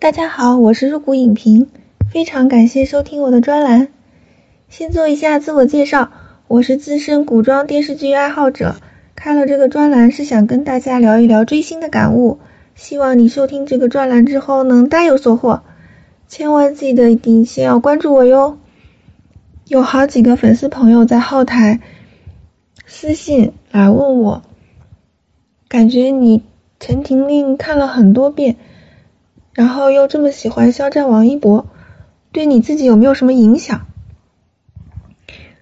大家好，我是入股影评，非常感谢收听我的专栏。先做一下自我介绍，我是资深古装电视剧爱好者，开了这个专栏是想跟大家聊一聊追星的感悟，希望你收听这个专栏之后能大有所获。千万记得一定先要关注我哟。有好几个粉丝朋友在后台私信来问我，感觉你《陈情令》看了很多遍。然后又这么喜欢肖战、王一博，对你自己有没有什么影响？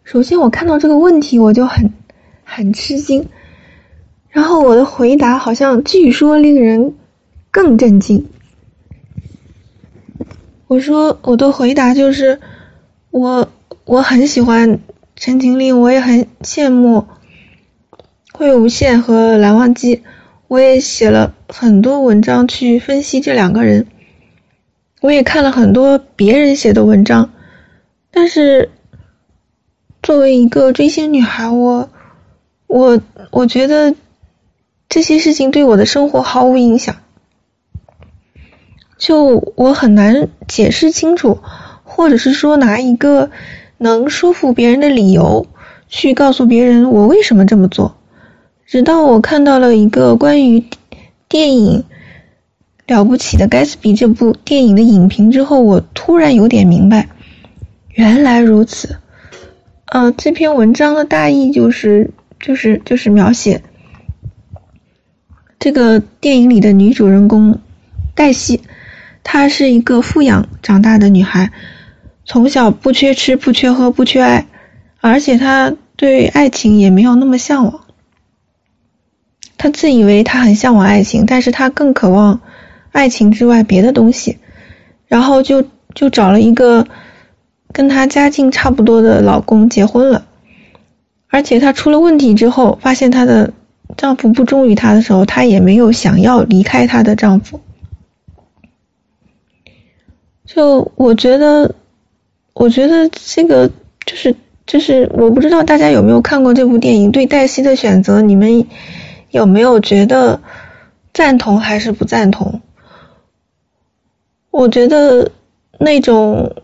首先，我看到这个问题我就很很吃惊，然后我的回答好像据说令人更震惊。我说我的回答就是我我很喜欢《陈情令》，我也很羡慕魏无羡和蓝忘机。我也写了很多文章去分析这两个人，我也看了很多别人写的文章，但是作为一个追星女孩，我我我觉得这些事情对我的生活毫无影响，就我很难解释清楚，或者是说拿一个能说服别人的理由去告诉别人我为什么这么做。直到我看到了一个关于电影《了不起的盖茨比》这部电影的影评之后，我突然有点明白，原来如此。呃，这篇文章的大意就是就是就是描写这个电影里的女主人公黛西，她是一个富养长大的女孩，从小不缺吃不缺喝不缺爱，而且她对爱情也没有那么向往。他自以为他很向往爱情，但是他更渴望爱情之外别的东西，然后就就找了一个跟他家境差不多的老公结婚了，而且她出了问题之后，发现她的丈夫不忠于她的时候，她也没有想要离开她的丈夫。就我觉得，我觉得这个就是就是我不知道大家有没有看过这部电影，对黛西的选择，你们。有没有觉得赞同还是不赞同？我觉得那种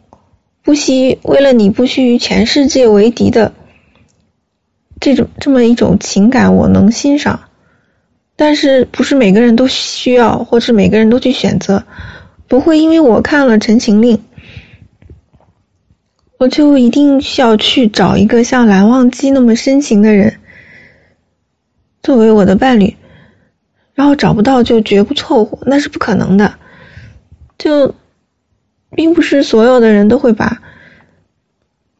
不惜为了你不惜与全世界为敌的这种这么一种情感，我能欣赏。但是不是每个人都需要，或是每个人都去选择？不会因为我看了《陈情令》，我就一定需要去找一个像蓝忘机那么深情的人。作为我的伴侣，然后找不到就绝不凑合，那是不可能的。就并不是所有的人都会把，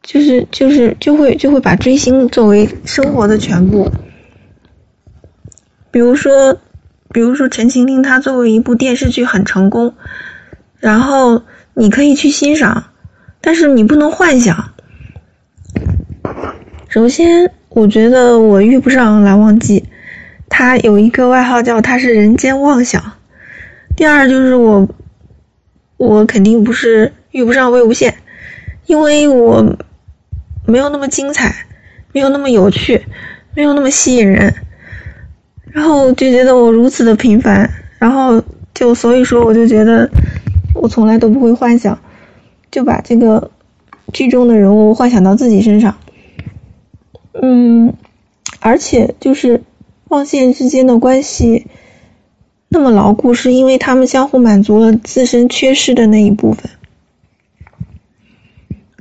就是就是就会就会把追星作为生活的全部。比如说，比如说《陈情令》，它作为一部电视剧很成功，然后你可以去欣赏，但是你不能幻想。首先，我觉得我遇不上蓝忘机。他有一个外号叫他是人间妄想。第二就是我，我肯定不是遇不上魏无羡，因为我没有那么精彩，没有那么有趣，没有那么吸引人，然后就觉得我如此的平凡，然后就所以说我就觉得我从来都不会幻想，就把这个剧中的人物幻想到自己身上，嗯，而且就是。望线之间的关系那么牢固，是因为他们相互满足了自身缺失的那一部分。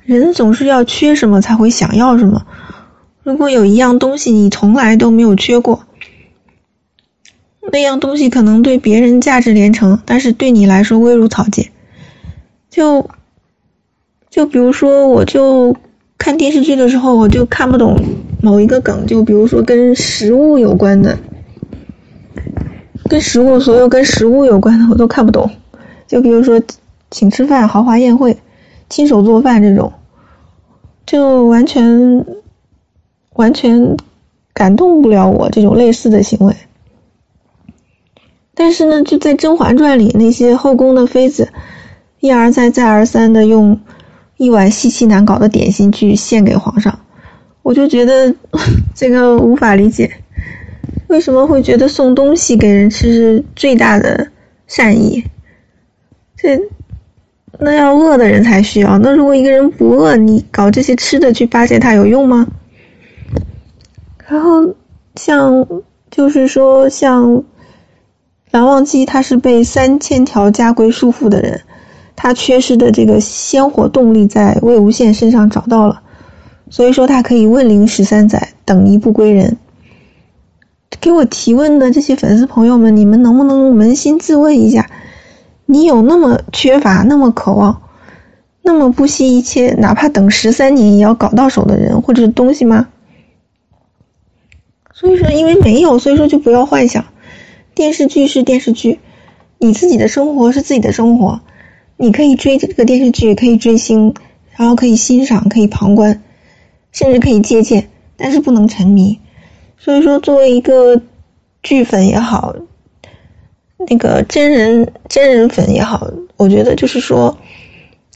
人总是要缺什么才会想要什么。如果有一样东西你从来都没有缺过，那样东西可能对别人价值连城，但是对你来说微如草芥。就就比如说，我就看电视剧的时候，我就看不懂。某一个梗，就比如说跟食物有关的，跟食物所有跟食物有关的我都看不懂。就比如说请吃饭、豪华宴会、亲手做饭这种，就完全完全感动不了我这种类似的行为。但是呢，就在《甄嬛传》里，那些后宫的妃子一而再、再而三的用一碗稀奇难搞的点心去献给皇上。我就觉得这个无法理解，为什么会觉得送东西给人吃是最大的善意？这那要饿的人才需要。那如果一个人不饿，你搞这些吃的去巴结他有用吗？然后像就是说像蓝忘机，他是被三千条家规束缚的人，他缺失的这个鲜活动力在魏无羡身上找到了，所以说他可以问灵十三载，等一不归人。给我提问的这些粉丝朋友们，你们能不能扪心自问一下？你有那么缺乏、那么渴望、那么不惜一切，哪怕等十三年也要搞到手的人或者东西吗？所以说，因为没有，所以说就不要幻想。电视剧是电视剧，你自己的生活是自己的生活。你可以追这个电视剧，可以追星，然后可以欣赏，可以旁观，甚至可以借鉴，但是不能沉迷。所以说，作为一个剧粉也好。那个真人真人粉也好，我觉得就是说，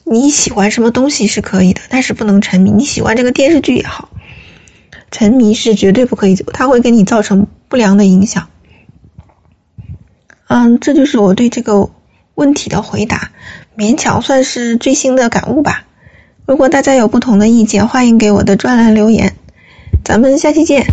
你喜欢什么东西是可以的，但是不能沉迷。你喜欢这个电视剧也好，沉迷是绝对不可以，它会给你造成不良的影响。嗯，这就是我对这个问题的回答，勉强算是最新的感悟吧。如果大家有不同的意见，欢迎给我的专栏留言。咱们下期见。